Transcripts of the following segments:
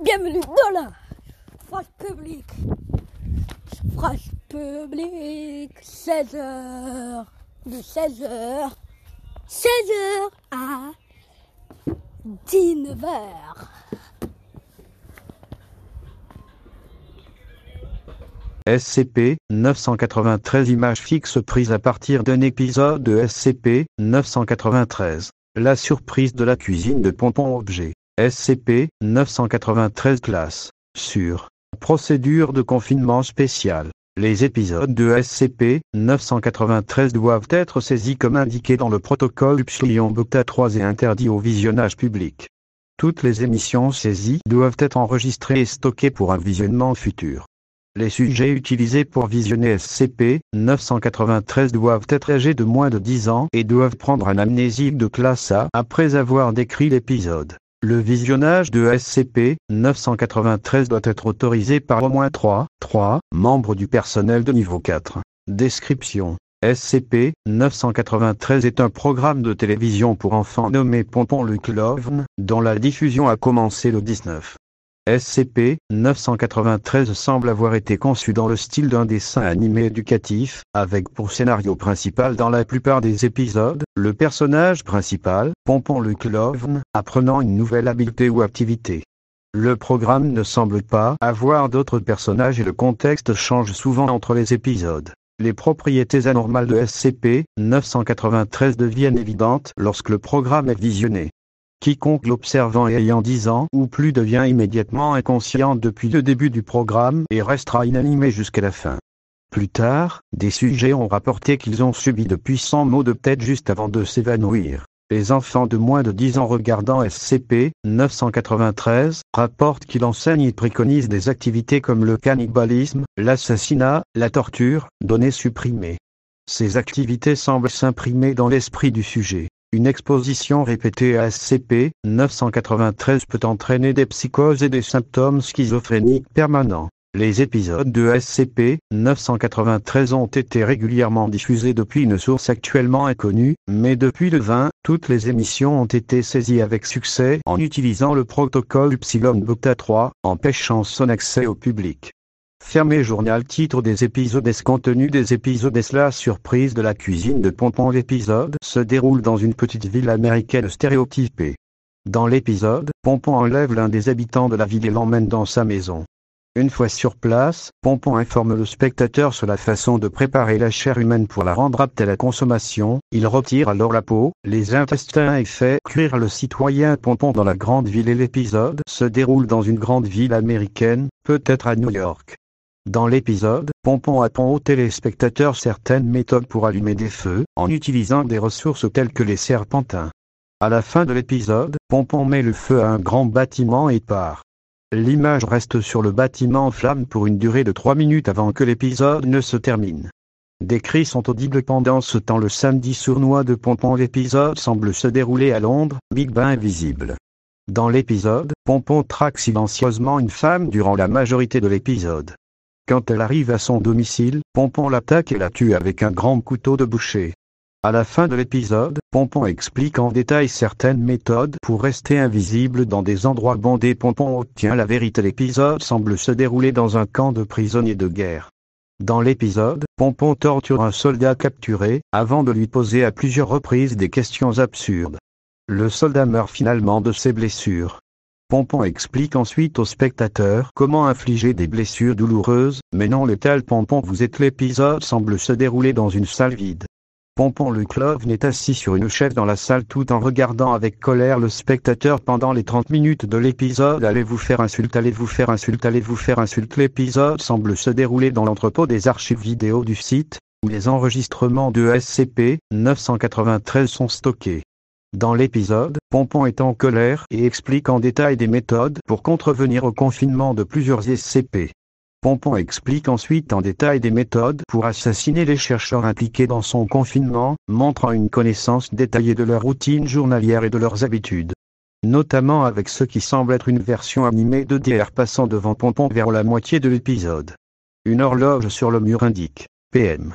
Bienvenue dans la phrase publique. Phrase publique, 16h. De 16h. 16h à 19h. SCP 993 images fixes prises à partir d'un épisode de SCP 993. La surprise de la cuisine de Pompon Objet. SCP 993 classe. Sur. Procédure de confinement spécial. Les épisodes de SCP 993 doivent être saisis comme indiqué dans le protocole Upsilon Beta 3 et interdits au visionnage public. Toutes les émissions saisies doivent être enregistrées et stockées pour un visionnement futur. Les sujets utilisés pour visionner SCP 993 doivent être âgés de moins de 10 ans et doivent prendre un amnésique de classe A après avoir décrit l'épisode. Le visionnage de SCP-993 doit être autorisé par au moins 3, 3 membres du personnel de niveau 4. Description SCP-993 est un programme de télévision pour enfants nommé Pompon le Clown, dont la diffusion a commencé le 19. SCP-993 semble avoir été conçu dans le style d'un dessin animé éducatif, avec pour scénario principal dans la plupart des épisodes, le personnage principal, Pompon le Clown, apprenant une nouvelle habileté ou activité. Le programme ne semble pas avoir d'autres personnages et le contexte change souvent entre les épisodes. Les propriétés anormales de SCP-993 deviennent évidentes lorsque le programme est visionné. Quiconque l'observant ayant 10 ans ou plus devient immédiatement inconscient depuis le début du programme et restera inanimé jusqu'à la fin. Plus tard, des sujets ont rapporté qu'ils ont subi de puissants maux de tête juste avant de s'évanouir. Les enfants de moins de 10 ans regardant SCP-993 rapportent qu'il enseigne et préconise des activités comme le cannibalisme, l'assassinat, la torture, données supprimées. Ces activités semblent s'imprimer dans l'esprit du sujet. Une exposition répétée à SCP-993 peut entraîner des psychoses et des symptômes schizophréniques permanents. Les épisodes de SCP-993 ont été régulièrement diffusés depuis une source actuellement inconnue, mais depuis le 20, toutes les émissions ont été saisies avec succès en utilisant le protocole Upsilon Beta 3, empêchant son accès au public. Fermé journal titre des épisodes S contenu des épisodes S la surprise de la cuisine de Pompon l'épisode se déroule dans une petite ville américaine stéréotypée. Dans l'épisode, Pompon enlève l'un des habitants de la ville et l'emmène dans sa maison. Une fois sur place, Pompon informe le spectateur sur la façon de préparer la chair humaine pour la rendre apte à la consommation. Il retire alors la peau, les intestins et fait cuire le citoyen Pompon dans la grande ville et l'épisode se déroule dans une grande ville américaine, peut-être à New York. Dans l'épisode, Pompon apprend aux téléspectateurs certaines méthodes pour allumer des feux, en utilisant des ressources telles que les serpentins. À la fin de l'épisode, Pompon met le feu à un grand bâtiment et part. L'image reste sur le bâtiment en flammes pour une durée de 3 minutes avant que l'épisode ne se termine. Des cris sont audibles pendant ce temps le samedi sournois de Pompon l'épisode semble se dérouler à Londres, Big Ben visible. Dans l'épisode, Pompon traque silencieusement une femme durant la majorité de l'épisode. Quand elle arrive à son domicile, Pompon l'attaque et la tue avec un grand couteau de boucher. À la fin de l'épisode, Pompon explique en détail certaines méthodes pour rester invisible dans des endroits bondés. Pompon obtient la vérité. L'épisode semble se dérouler dans un camp de prisonniers de guerre. Dans l'épisode, Pompon torture un soldat capturé, avant de lui poser à plusieurs reprises des questions absurdes. Le soldat meurt finalement de ses blessures. Pompon explique ensuite au spectateur comment infliger des blessures douloureuses, mais non létales. Pompon vous êtes l'épisode semble se dérouler dans une salle vide. Pompon le clown est assis sur une chaise dans la salle tout en regardant avec colère le spectateur pendant les 30 minutes de l'épisode. Allez-vous faire insulte, allez-vous faire insulte, allez-vous faire insulte? L'épisode semble se dérouler dans l'entrepôt des archives vidéo du site, où les enregistrements de SCP-993 sont stockés. Dans l'épisode, Pompon est en colère et explique en détail des méthodes pour contrevenir au confinement de plusieurs SCP. Pompon explique ensuite en détail des méthodes pour assassiner les chercheurs impliqués dans son confinement, montrant une connaissance détaillée de leur routine journalière et de leurs habitudes. Notamment avec ce qui semble être une version animée de DR passant devant Pompon vers la moitié de l'épisode. Une horloge sur le mur indique PM.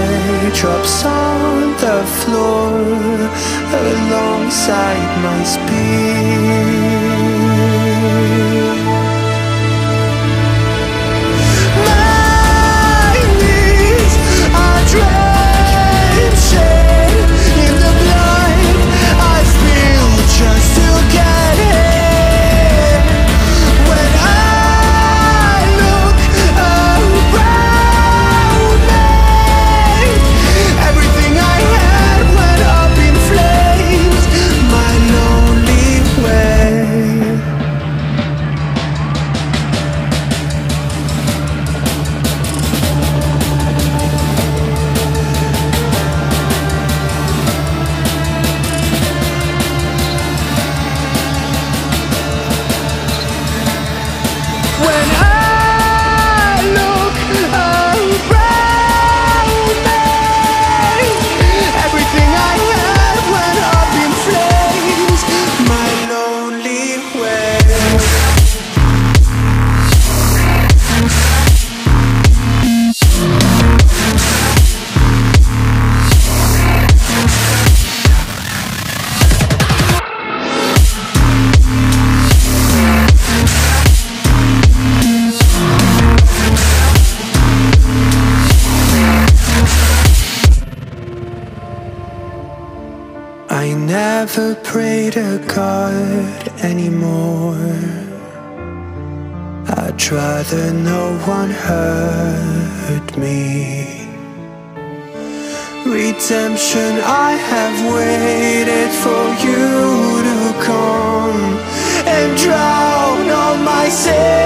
drops on the floor alongside my speed. Never pray to God anymore. I'd rather no one hurt me. Redemption, I have waited for you to come and drown all my sin.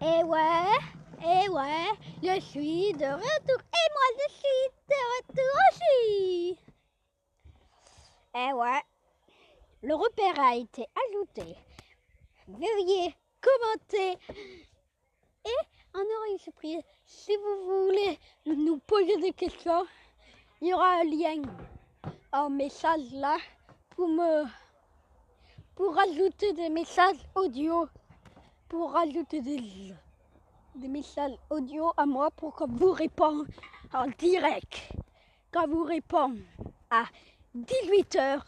Et ouais, et ouais, je suis de retour. Et moi, je suis de retour aussi. Et ouais, le repère a été ajouté. Veuillez commenter. Et en oreille surprise, si vous voulez nous poser des questions, il y aura un lien un message là pour me pour rajouter des messages audio pour rajouter des, des messages audio à moi pour que vous répondre en direct. Quand vous répondez à 18h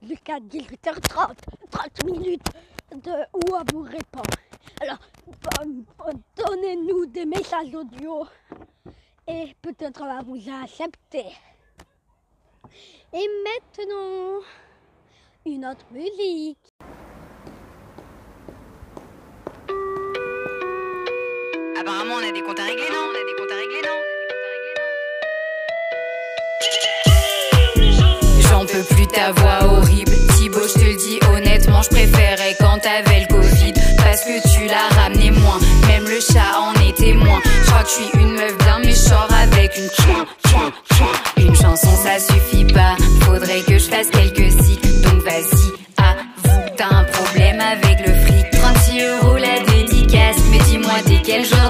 jusqu'à 18h30 30 minutes de où à vous répondre alors donnez-nous des messages audio et peut-être on va vous accepter. Et maintenant, une autre musique. Apparemment, on a des comptes à régler, non? On a des comptes à régler, non? J'en peux plus ta voix horrible. Thibaut, je te le dis honnêtement, je préférais quand t'avais le Covid. Parce que tu l'as ramené moins. Même le chat en est témoin. Je crois que je suis une meuf je sors avec une chouin, chouin, chouin. Une chanson ça suffit pas. Faudrait que je fasse quelques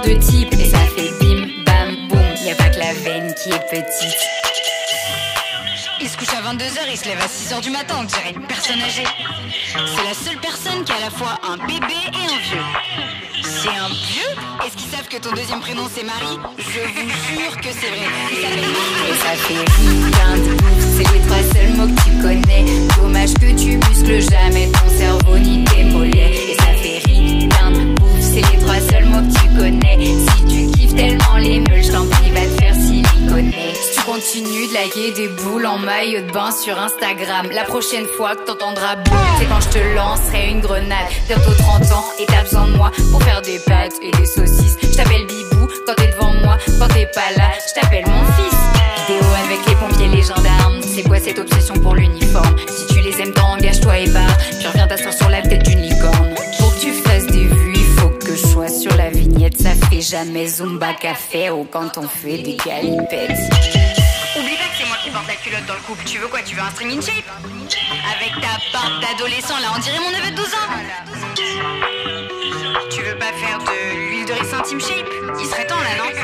de type Et ça fait bim, bam, boum. Y a pas que la veine qui est petite. Il se couche à 22h, il se lève à 6h du matin, on dirait une personne âgée. C'est la seule personne qui a à la fois un bébé et un vieux. C'est un vieux? Est-ce qu'ils savent que ton deuxième prénom c'est Marie? Je vous jure que c'est vrai. Il s'appelle Marie. Et ça fait c'est les trois seuls mots que tu connais. Dommage que tu muscles jamais ton cerveau ni tes mollets. Et ça fait ouf, c'est les trois seuls mots que tu connais. Si tu kiffes tellement les meules, je t'en prie, va te faire siliconer. Si tu continues de liker des boules en maillot de bain sur Instagram, la prochaine fois que t'entendras boum, c'est quand je te lancerai une grenade. Bientôt 30 ans et t'as besoin de moi pour faire des pâtes et des saucisses. Je t'appelle Bibou quand t'es devant moi, quand t'es pas là, je t'appelle jamais Zumba Café ou quand on fait des galipettes. Oublie pas que c'est moi qui porte la culotte dans le couple. Tu veux quoi Tu veux un string in shape? Avec ta barbe d'adolescent là, on dirait mon neveu de 12 ans. Tu veux pas faire de l'huile de ricin Team Shape? Il serait temps là, non? Et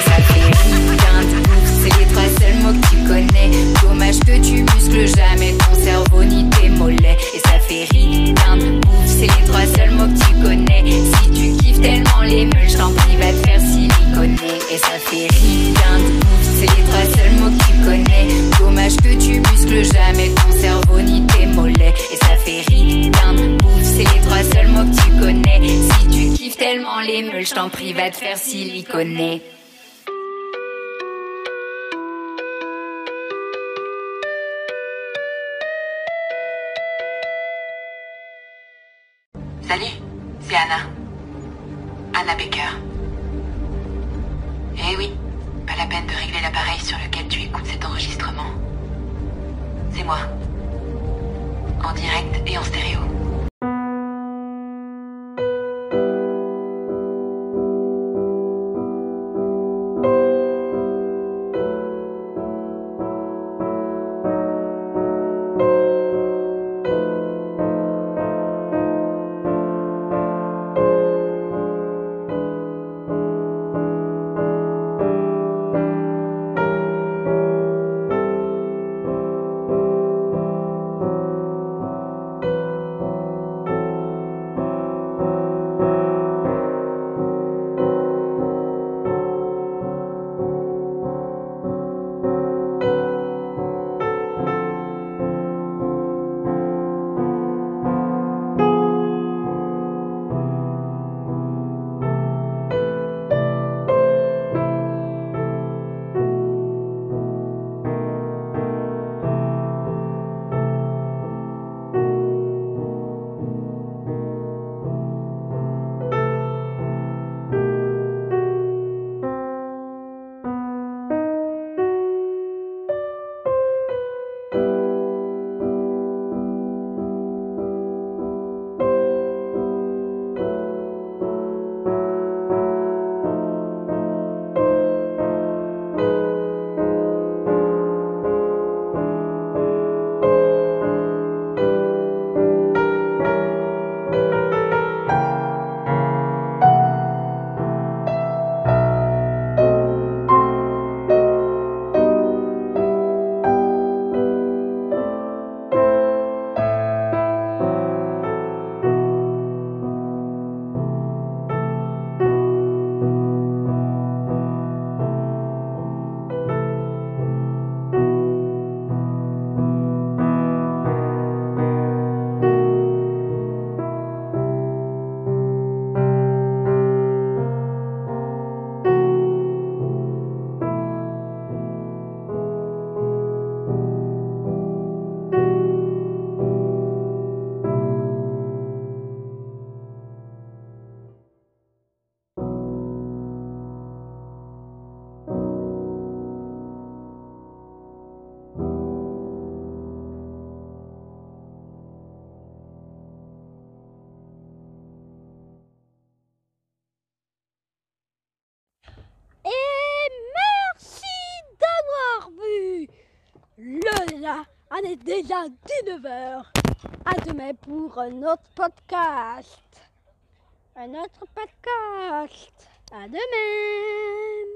ça fait c'est les trois seuls mots que tu connais. Dommage que tu muscles jamais ton cerveau ni tes mollets. Et ça fait de ouf, c'est les trois seuls mots que tu connais. Si tu kiffes tellement les meules, je t'en prie, va te faire siliconer. Et ça fait rien de ouf, c'est les trois seuls mots que tu connais. Dommage que tu muscles jamais ton cerveau ni tes mollets. Et ça fait rien de ouf, c'est les trois seuls mots que tu connais. Si tu kiffes tellement les meules, je t'en prie, va te faire siliconer. Et en stéréo. Déjà 19h. À demain pour un autre podcast. Un autre podcast. À demain.